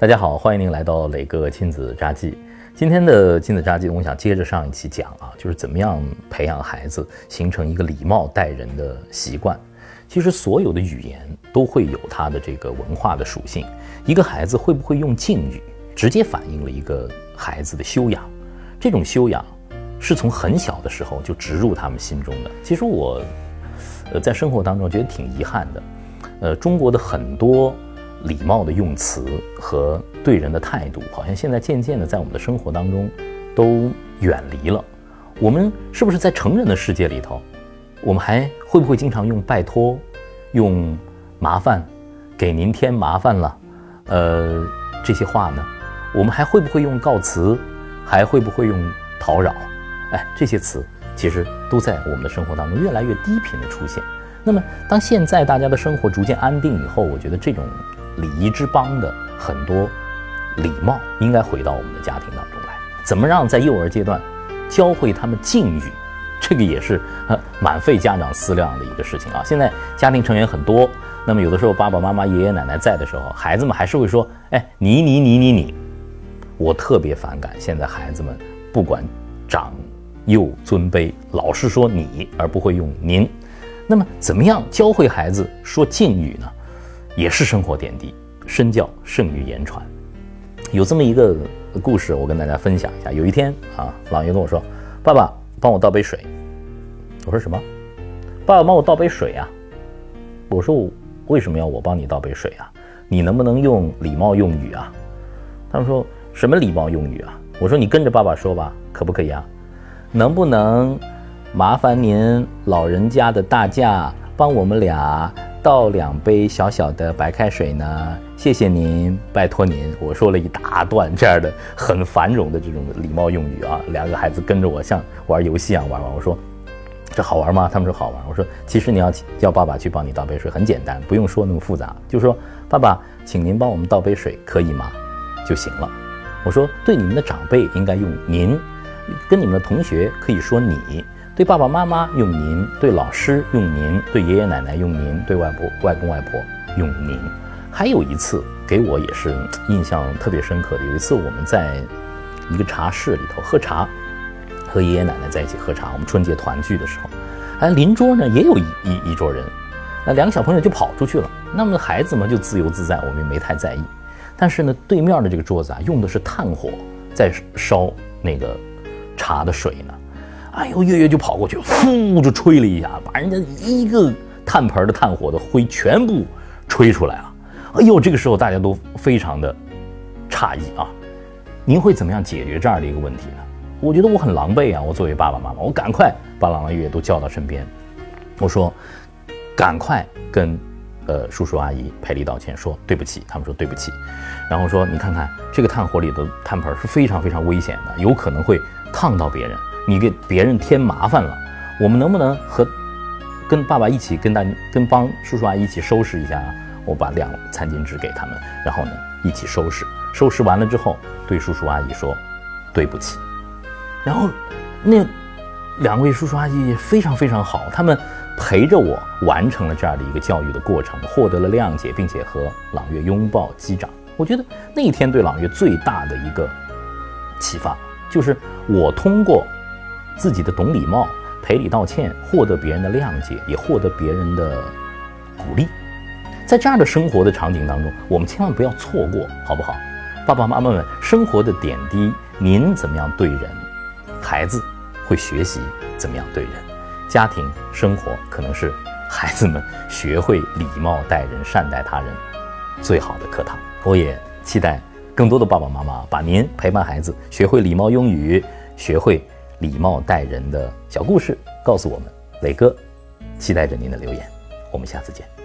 大家好，欢迎您来到磊哥亲子札记。今天的亲子札记，我想接着上一期讲啊，就是怎么样培养孩子形成一个礼貌待人的习惯。其实所有的语言都会有它的这个文化的属性。一个孩子会不会用敬语，直接反映了一个孩子的修养。这种修养是从很小的时候就植入他们心中的。其实我，呃，在生活当中觉得挺遗憾的。呃，中国的很多。礼貌的用词和对人的态度，好像现在渐渐的在我们的生活当中都远离了。我们是不是在成人的世界里头，我们还会不会经常用拜托、用麻烦、给您添麻烦了，呃这些话呢？我们还会不会用告辞，还会不会用讨扰？哎，这些词其实都在我们的生活当中越来越低频的出现。那么，当现在大家的生活逐渐安定以后，我觉得这种。礼仪之邦的很多礼貌应该回到我们的家庭当中来。怎么让在幼儿阶段教会他们敬语，这个也是呃蛮费家长思量的一个事情啊。现在家庭成员很多，那么有的时候爸爸妈妈、爷爷奶奶在的时候，孩子们还是会说：“哎，你你你你你。”我特别反感现在孩子们不管长幼尊卑，老是说你而不会用您。那么怎么样教会孩子说敬语呢？也是生活点滴，身教胜于言传。有这么一个故事，我跟大家分享一下。有一天啊，老爷跟我说：“爸爸，帮我倒杯水。”我说：“什么？爸爸帮我倒杯水啊？”我说：“为什么要我帮你倒杯水啊？你能不能用礼貌用语啊？”他们说：“什么礼貌用语啊？”我说：“你跟着爸爸说吧，可不可以啊？能不能麻烦您老人家的大驾帮我们俩？”倒两杯小小的白开水呢？谢谢您，拜托您。我说了一大段这样的很繁荣的这种礼貌用语啊。两个孩子跟着我像玩游戏一样玩玩。我说这好玩吗？他们说好玩。我说其实你要叫爸爸去帮你倒杯水很简单，不用说那么复杂，就说爸爸，请您帮我们倒杯水，可以吗？就行了。我说对你们的长辈应该用您，跟你们的同学可以说你。对爸爸妈妈用您，对老师用您，对爷爷奶奶用您，对外婆、外公外婆用您。还有一次给我也是印象特别深刻的，有一次我们在一个茶室里头喝茶，和爷爷奶奶在一起喝茶。我们春节团聚的时候，哎，邻桌呢也有一一一桌人，那两个小朋友就跑出去了。那么孩子们就自由自在，我们也没太在意。但是呢，对面的这个桌子啊，用的是炭火在烧那个茶的水呢。哎呦，月月就跑过去，呼就吹了一下，把人家一个炭盆的炭火的灰全部吹出来了。哎呦，这个时候大家都非常的诧异啊！您会怎么样解决这样的一个问题呢？我觉得我很狼狈啊！我作为爸爸妈妈，我赶快把朗朗月月都叫到身边，我说：“赶快跟呃叔叔阿姨赔礼道歉，说对不起。”他们说对不起，然后说：“你看看这个炭火里的炭盆是非常非常危险的，有可能会烫到别人。”你给别人添麻烦了，我们能不能和跟爸爸一起跟大跟帮叔叔阿姨一起收拾一下？我把两餐巾纸给他们，然后呢一起收拾。收拾完了之后，对叔叔阿姨说对不起。然后那两位叔叔阿姨也非常非常好，他们陪着我完成了这样的一个教育的过程，获得了谅解，并且和朗月拥抱击掌。我觉得那一天对朗月最大的一个启发，就是我通过。自己的懂礼貌、赔礼道歉，获得别人的谅解，也获得别人的鼓励。在这样的生活的场景当中，我们千万不要错过，好不好？爸爸妈妈们，生活的点滴，您怎么样对人，孩子会学习怎么样对人。家庭生活可能是孩子们学会礼貌待人、善待他人最好的课堂。我也期待更多的爸爸妈妈把您陪伴孩子学会礼貌用语，学会。礼貌待人的小故事，告诉我们，磊哥，期待着您的留言，我们下次见。